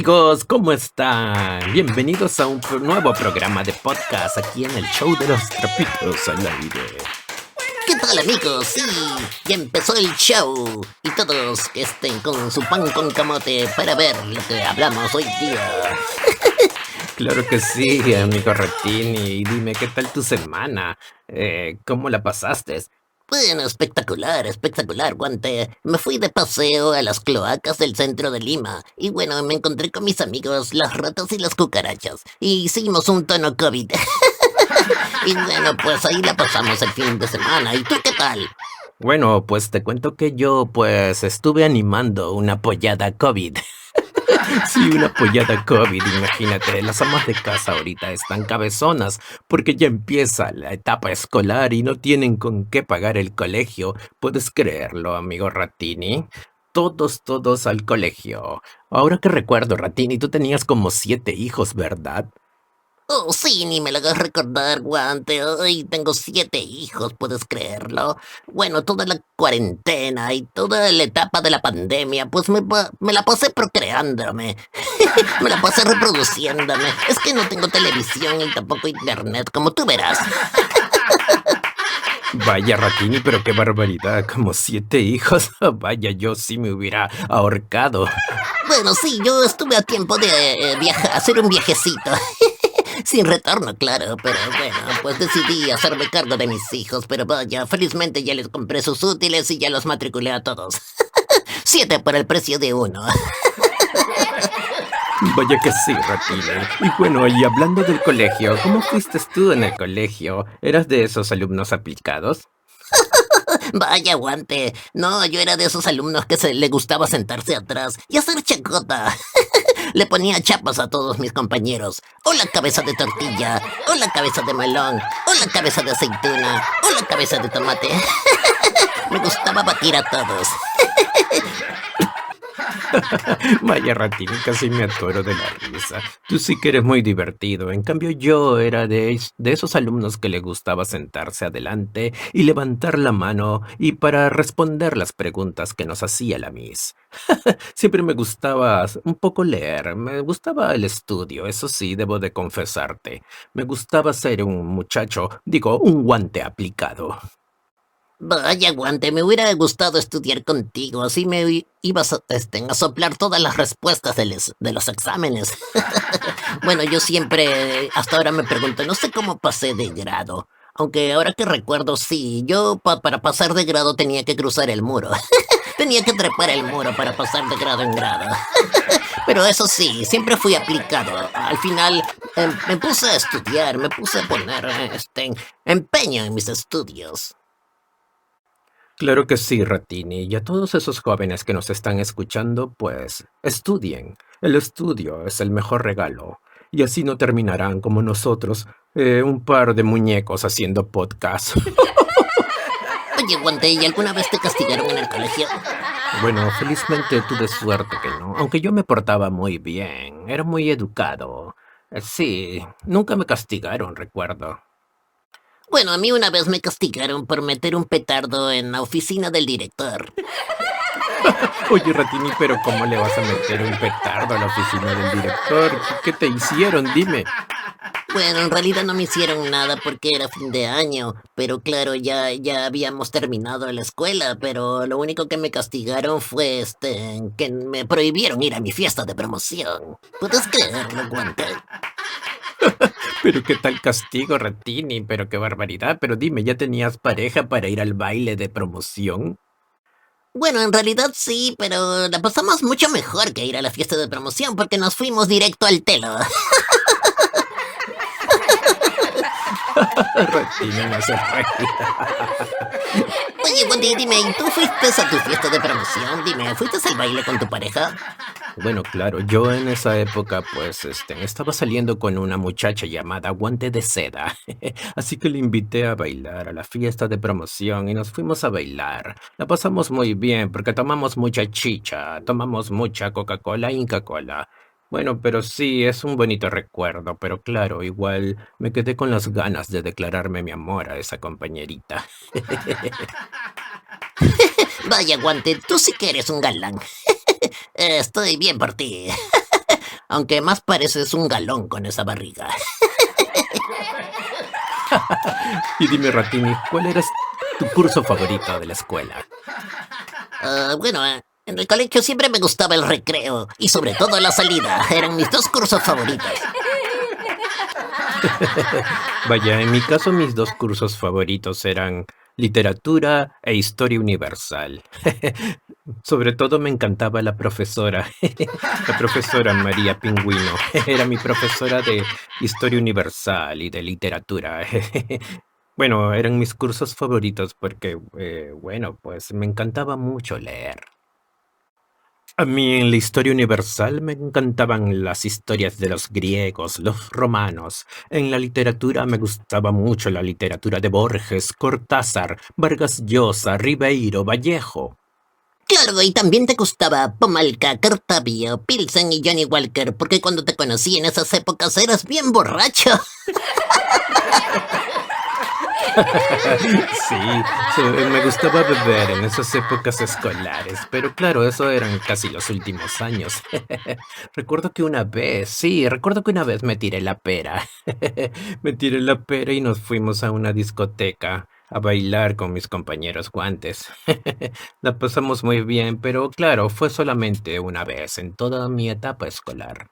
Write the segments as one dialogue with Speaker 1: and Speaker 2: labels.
Speaker 1: amigos, ¿cómo están? Bienvenidos a un nuevo programa de podcast aquí en el show de los trapitos al aire.
Speaker 2: ¿Qué tal amigos? Sí, ya empezó el show y todos estén con su pan con camote para ver lo que hablamos hoy día.
Speaker 1: Claro que sí, amigo Retini. Y dime, ¿qué tal tu semana? Eh, ¿Cómo la pasaste?
Speaker 2: Bueno, espectacular, espectacular, guante. Me fui de paseo a las cloacas del centro de Lima. Y bueno, me encontré con mis amigos, las ratas y las cucarachas. Y hicimos un tono COVID. y bueno, pues ahí la pasamos el fin de semana. ¿Y tú qué tal?
Speaker 1: Bueno, pues te cuento que yo pues estuve animando una pollada COVID. Sí, una pollada COVID, imagínate. Las amas de casa ahorita están cabezonas porque ya empieza la etapa escolar y no tienen con qué pagar el colegio. ¿Puedes creerlo, amigo Ratini? Todos, todos al colegio. Ahora que recuerdo, Ratini, tú tenías como siete hijos, ¿verdad?
Speaker 2: Oh, sí, ni me lo hagas recordar, guante. Hoy tengo siete hijos, ¿puedes creerlo? Bueno, toda la cuarentena y toda la etapa de la pandemia, pues me, me la pasé procreándome. me la pasé reproduciéndome. Es que no tengo televisión y tampoco internet, como tú verás.
Speaker 1: Vaya, Ratini, pero qué barbaridad, como siete hijos. Vaya, yo sí me hubiera ahorcado.
Speaker 2: Bueno, sí, yo estuve a tiempo de eh, viajar, hacer un viajecito. Sin retorno, claro, pero bueno, pues decidí hacerme cargo de mis hijos, pero vaya, felizmente ya les compré sus útiles y ya los matriculé a todos. Siete por el precio de uno.
Speaker 1: Vaya que sí, Ratina. Y bueno, y hablando del colegio, ¿cómo fuiste tú en el colegio? ¿Eras de esos alumnos aplicados?
Speaker 2: Vaya guante. No, yo era de esos alumnos que se le gustaba sentarse atrás y hacer chacota. Le ponía chapas a todos mis compañeros. O la cabeza de tortilla, o la cabeza de melón, o la cabeza de aceituna, o la cabeza de tomate. Me gustaba batir a todos.
Speaker 1: Vaya ratini, casi me atoro de la risa. Tú sí que eres muy divertido. En cambio, yo era de, de esos alumnos que le gustaba sentarse adelante y levantar la mano y para responder las preguntas que nos hacía la Miss. Siempre me gustaba un poco leer, me gustaba el estudio, eso sí, debo de confesarte. Me gustaba ser un muchacho, digo, un guante aplicado.
Speaker 2: Vaya guante, me hubiera gustado estudiar contigo, así me ibas a, este, a soplar todas las respuestas de, de los exámenes. bueno, yo siempre, hasta ahora me pregunto, no sé cómo pasé de grado. Aunque ahora que recuerdo, sí, yo para pasar de grado tenía que cruzar el muro. tenía que trepar el muro para pasar de grado en grado. Pero eso sí, siempre fui aplicado. Al final em, me puse a estudiar, me puse a poner este, empeño en mis estudios.
Speaker 1: Claro que sí, Ratini, y a todos esos jóvenes que nos están escuchando, pues estudien. El estudio es el mejor regalo, y así no terminarán como nosotros, eh, un par de muñecos haciendo podcast.
Speaker 2: Oye, Guante, ¿y alguna vez te castigaron en el colegio?
Speaker 1: Bueno, felizmente tuve suerte que no, aunque yo me portaba muy bien, era muy educado. Sí, nunca me castigaron, recuerdo.
Speaker 2: Bueno, a mí una vez me castigaron por meter un petardo en la oficina del director.
Speaker 1: Oye, Ratini, pero ¿cómo le vas a meter un petardo a la oficina del director? ¿Qué te hicieron? Dime.
Speaker 2: Bueno, en realidad no me hicieron nada porque era fin de año, pero claro, ya, ya habíamos terminado la escuela, pero lo único que me castigaron fue este, que me prohibieron ir a mi fiesta de promoción. ¿Puedes creerlo, Guante?
Speaker 1: Pero qué tal castigo, Ratini, pero qué barbaridad. Pero dime, ¿ya tenías pareja para ir al baile de promoción?
Speaker 2: Bueno, en realidad sí, pero la pasamos mucho mejor que ir a la fiesta de promoción porque nos fuimos directo al telo.
Speaker 1: Ratini no se
Speaker 2: Oye, Wendy, dime, ¿y tú fuiste a tu fiesta de promoción? Dime, ¿fuiste al baile con tu pareja?
Speaker 1: Bueno, claro, yo en esa época, pues, este, estaba saliendo con una muchacha llamada Guante de Seda. Así que le invité a bailar a la fiesta de promoción y nos fuimos a bailar. La pasamos muy bien porque tomamos mucha chicha, tomamos mucha Coca-Cola Inca Cola. Bueno, pero sí, es un bonito recuerdo, pero claro, igual me quedé con las ganas de declararme mi amor a esa compañerita.
Speaker 2: Vaya, Guante, tú sí que eres un galán. Estoy bien por ti. aunque más pareces un galón con esa barriga.
Speaker 1: y dime, Ratini, ¿cuál era tu curso favorito de la escuela?
Speaker 2: Uh, bueno, en el colegio siempre me gustaba el recreo y sobre todo la salida. Eran mis dos cursos favoritos.
Speaker 1: Vaya, en mi caso mis dos cursos favoritos eran literatura e historia universal. Sobre todo me encantaba la profesora, la profesora María Pingüino. Era mi profesora de historia universal y de literatura. Bueno, eran mis cursos favoritos porque, eh, bueno, pues me encantaba mucho leer. A mí en la historia universal me encantaban las historias de los griegos, los romanos. En la literatura me gustaba mucho la literatura de Borges, Cortázar, Vargas Llosa, Ribeiro, Vallejo.
Speaker 2: Claro, y también te gustaba Pomalca, Cartavio, Pilsen y Johnny Walker, porque cuando te conocí en esas épocas eras bien borracho.
Speaker 1: sí, me gustaba beber en esas épocas escolares, pero claro, eso eran casi los últimos años. recuerdo que una vez, sí, recuerdo que una vez me tiré la pera. me tiré la pera y nos fuimos a una discoteca a bailar con mis compañeros guantes. la pasamos muy bien, pero claro, fue solamente una vez en toda mi etapa escolar.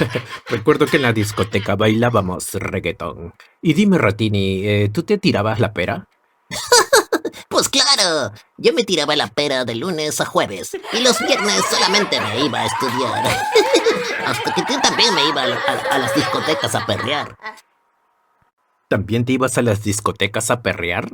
Speaker 1: Recuerdo que en la discoteca bailábamos reggaetón. Y dime, Ratini, eh, ¿tú te tirabas la pera?
Speaker 2: pues claro, yo me tiraba la pera de lunes a jueves y los viernes solamente me iba a estudiar. Hasta que tú también me iba a, a las discotecas a perrear.
Speaker 1: ¿También te ibas a las discotecas a perrear?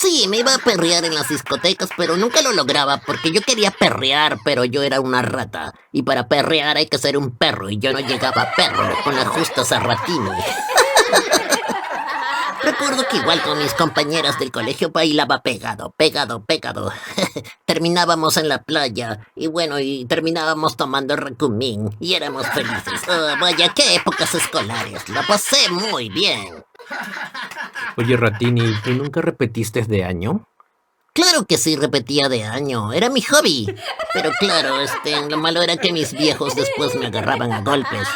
Speaker 2: Sí, me iba a perrear en las discotecas, pero nunca lo lograba porque yo quería perrear, pero yo era una rata. Y para perrear hay que ser un perro y yo no llegaba a perro con la justa Sarratini. Recuerdo que igual con mis compañeras del colegio bailaba pegado, pegado, pegado. Terminábamos en la playa y bueno, y terminábamos tomando recumín y éramos felices. Oh, vaya, qué épocas escolares. La pasé muy bien.
Speaker 1: Oye, Ratini, ¿tú nunca repetiste de año?
Speaker 2: Claro que sí repetía de año, era mi hobby. Pero claro, este, lo malo era que mis viejos después me agarraban a golpes.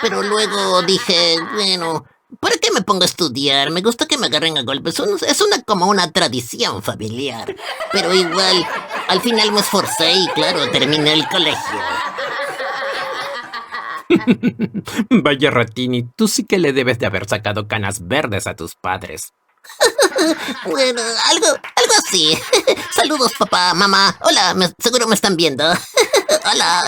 Speaker 2: Pero luego dije, bueno, ¿para qué me pongo a estudiar? Me gusta que me agarren a golpes, es una como una tradición familiar. Pero igual, al final me esforcé y claro, terminé el colegio.
Speaker 1: Vaya Ratini, tú sí que le debes de haber sacado canas verdes a tus padres.
Speaker 2: bueno, algo, algo así. Saludos, papá, mamá. Hola, seguro me están viendo. Hola.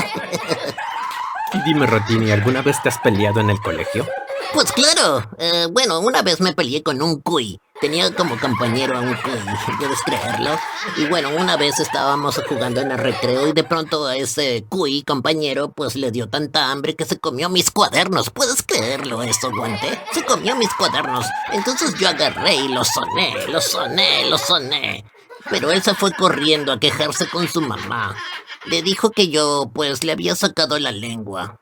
Speaker 1: Dime, Ratini, ¿alguna vez te has peleado en el colegio?
Speaker 2: Pues claro. Eh, bueno, una vez me peleé con un cuy. Tenía como compañero a un ¿puedes creerlo? Y bueno, una vez estábamos jugando en el recreo y de pronto a ese cuy compañero pues le dio tanta hambre que se comió mis cuadernos. ¿Puedes creerlo eso, guante? Se comió mis cuadernos. Entonces yo agarré y lo soné, lo soné, lo soné. Pero él se fue corriendo a quejarse con su mamá. Le dijo que yo pues le había sacado la lengua.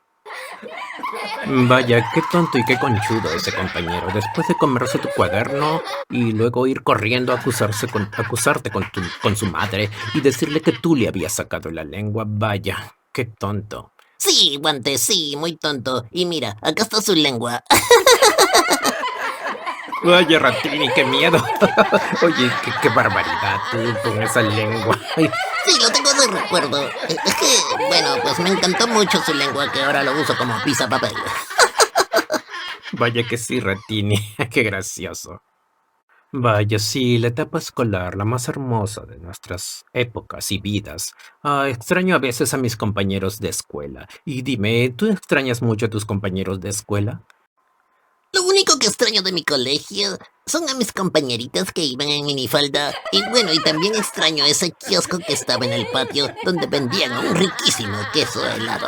Speaker 1: Vaya, qué tonto y qué conchudo ese compañero. Después de comerse tu cuaderno y luego ir corriendo a acusarse con, acusarte con, con su madre y decirle que tú le habías sacado la lengua. Vaya, qué tonto.
Speaker 2: Sí, guante, sí, muy tonto. Y mira, acá está su lengua.
Speaker 1: Vaya, Ratini, qué miedo. Oye, qué, barbaridad tú con esa lengua.
Speaker 2: Sí, lo tengo de recuerdo. Que, bueno, pues me encantó mucho su lengua que ahora lo uso como pizza papel.
Speaker 1: Vaya que sí, Ratini. Qué gracioso. Vaya, sí, la etapa escolar, la más hermosa de nuestras épocas y vidas. Ah, extraño a veces a mis compañeros de escuela. Y dime, ¿tú extrañas mucho a tus compañeros de escuela?
Speaker 2: Lo único que extraño de mi colegio son a mis compañeritas que iban en minifalda. Y bueno, y también extraño ese kiosco que estaba en el patio donde vendían un riquísimo queso helado.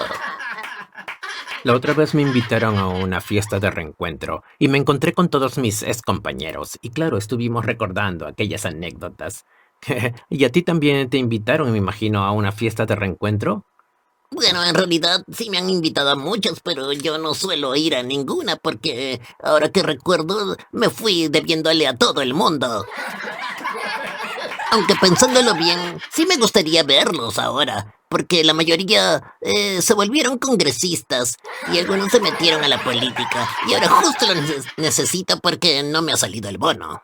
Speaker 1: La otra vez me invitaron a una fiesta de reencuentro y me encontré con todos mis ex compañeros y claro, estuvimos recordando aquellas anécdotas. ¿Y a ti también te invitaron, me imagino, a una fiesta de reencuentro?
Speaker 2: Bueno, en realidad sí me han invitado a muchas, pero yo no suelo ir a ninguna porque ahora que recuerdo me fui debiéndole a todo el mundo. Aunque pensándolo bien, sí me gustaría verlos ahora, porque la mayoría eh, se volvieron congresistas y algunos se metieron a la política y ahora justo lo neces- necesito porque no me ha salido el bono.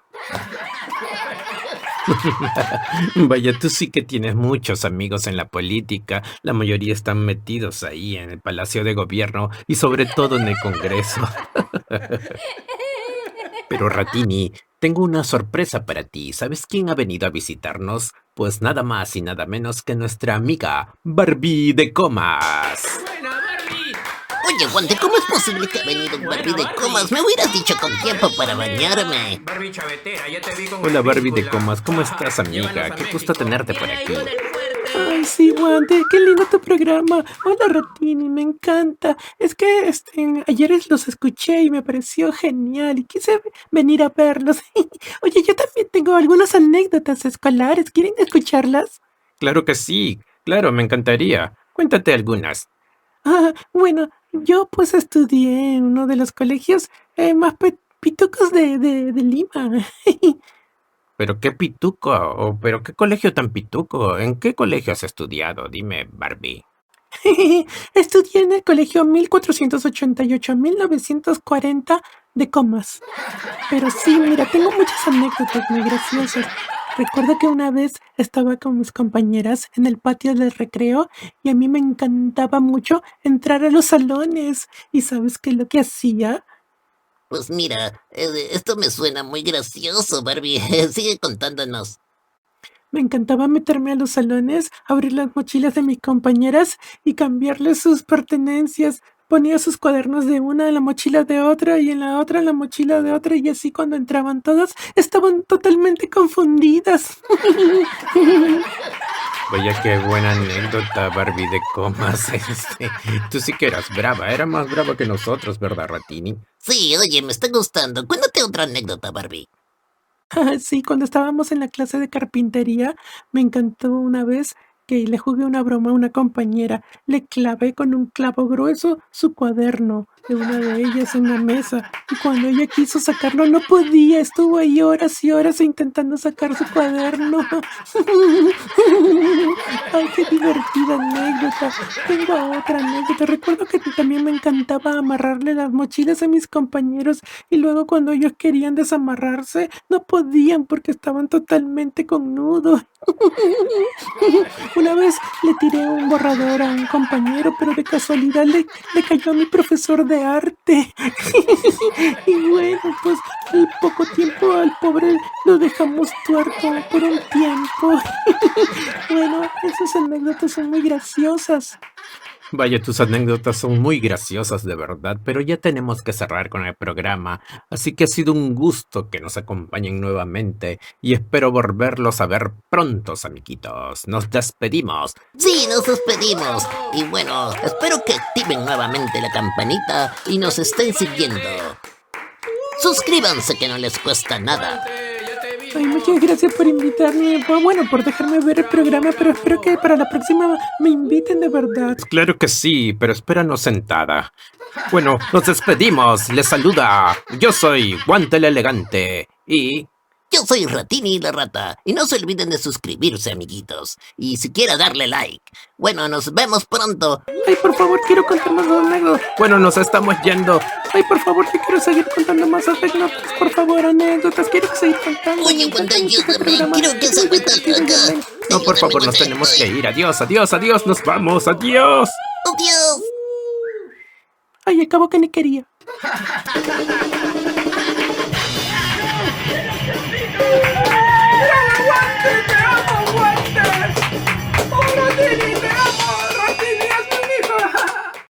Speaker 1: Vaya, tú sí que tienes muchos amigos en la política. La mayoría están metidos ahí en el Palacio de Gobierno y sobre todo en el Congreso. Pero Ratini, tengo una sorpresa para ti. ¿Sabes quién ha venido a visitarnos? Pues nada más y nada menos que nuestra amiga Barbie de Comas.
Speaker 2: Oye, Guante, ¿cómo es posible que ha venido un Barbie de comas? Me hubieras dicho con tiempo para bañarme.
Speaker 3: Barbie chavetera, ya te vi con
Speaker 1: Hola Barbie de. Comas, ¿cómo estás amiga? Qué gusto tenerte por aquí.
Speaker 4: Ay, sí, Wande, qué lindo tu programa. Hola, Ratini, me encanta. Es que este, ayer los escuché y me pareció genial y quise venir a verlos. Oye, yo también tengo algunas anécdotas escolares. ¿Quieren escucharlas?
Speaker 1: Claro que sí, claro, me encantaría. Cuéntate algunas.
Speaker 4: Ah, bueno, yo pues estudié en uno de los colegios eh, más pe- pitucos de, de, de Lima.
Speaker 1: Pero qué pituco, o pero qué colegio tan pituco. ¿En qué colegio has estudiado? Dime, Barbie.
Speaker 4: Estudié en el colegio 1488-1940 de Comas. Pero sí, mira, tengo muchas anécdotas muy graciosas. Recuerdo que una vez estaba con mis compañeras en el patio del recreo y a mí me encantaba mucho entrar a los salones. ¿Y sabes qué es lo que hacía?
Speaker 2: Pues mira, eh, esto me suena muy gracioso, Barbie. Sigue contándonos.
Speaker 4: Me encantaba meterme a los salones, abrir las mochilas de mis compañeras y cambiarles sus pertenencias. Ponía sus cuadernos de una en la mochila de otra y en la otra en la mochila de otra y así cuando entraban todas estaban totalmente confundidas.
Speaker 1: Vaya qué buena anécdota, Barbie de comas. Este, tú sí que eras brava, era más brava que nosotros, ¿verdad, Ratini?
Speaker 2: Sí, oye, me está gustando. Cuéntate otra anécdota, Barbie.
Speaker 4: Ah, Sí, cuando estábamos en la clase de carpintería, me encantó una vez que le jugué una broma a una compañera. Le clavé con un clavo grueso su cuaderno de una de ellas en la mesa. Y cuando ella quiso sacarlo, no podía. Estuvo ahí horas y horas intentando sacar su cuaderno. Ay, qué divertida anécdota. Tengo otra anécdota. Recuerdo que también me encantaba amarrarle las mochilas a mis compañeros y luego cuando ellos querían desamarrarse, no podían porque estaban totalmente con nudo. Una vez le tiré un borrador a un compañero, pero de casualidad le, le cayó a mi profesor de arte. y bueno, pues al poco tiempo al pobre lo dejamos tuerto por un tiempo. bueno, esas anécdotas son muy graciosas.
Speaker 1: Vaya, tus anécdotas son muy graciosas de verdad, pero ya tenemos que cerrar con el programa, así que ha sido un gusto que nos acompañen nuevamente y espero volverlos a ver prontos, amiguitos. Nos despedimos.
Speaker 2: Sí, nos despedimos. Y bueno, espero que activen nuevamente la campanita y nos estén siguiendo. Suscríbanse que no les cuesta nada.
Speaker 4: Ay, muchas gracias por invitarme. Bu- Bueno, por dejarme ver el programa, pero espero que para la próxima me inviten de verdad.
Speaker 1: Claro que sí, pero espéranos sentada. Bueno, nos despedimos. Les saluda. Yo soy Guante el Elegante y
Speaker 2: Yo soy Ratini la Rata. Y no se olviden de suscribirse, amiguitos. Y siquiera darle like. Bueno, nos vemos pronto.
Speaker 4: Ay, por favor, quiero contar más anécdotas.
Speaker 1: bueno, nos estamos yendo.
Speaker 4: Ay, por favor, te quiero seguir contando más anécdotas. Por favor, anécdotas. Quiero seguir contando.
Speaker 2: Oye, Wanda,
Speaker 4: mucho este.
Speaker 2: Quiero que se meta acá.
Speaker 1: No, por favor, nos tenemos que ir. Adiós, adiós, adiós. Nos vamos. Adiós.
Speaker 2: Adiós.
Speaker 4: Ay, acabo que ni quería. Happy birthday!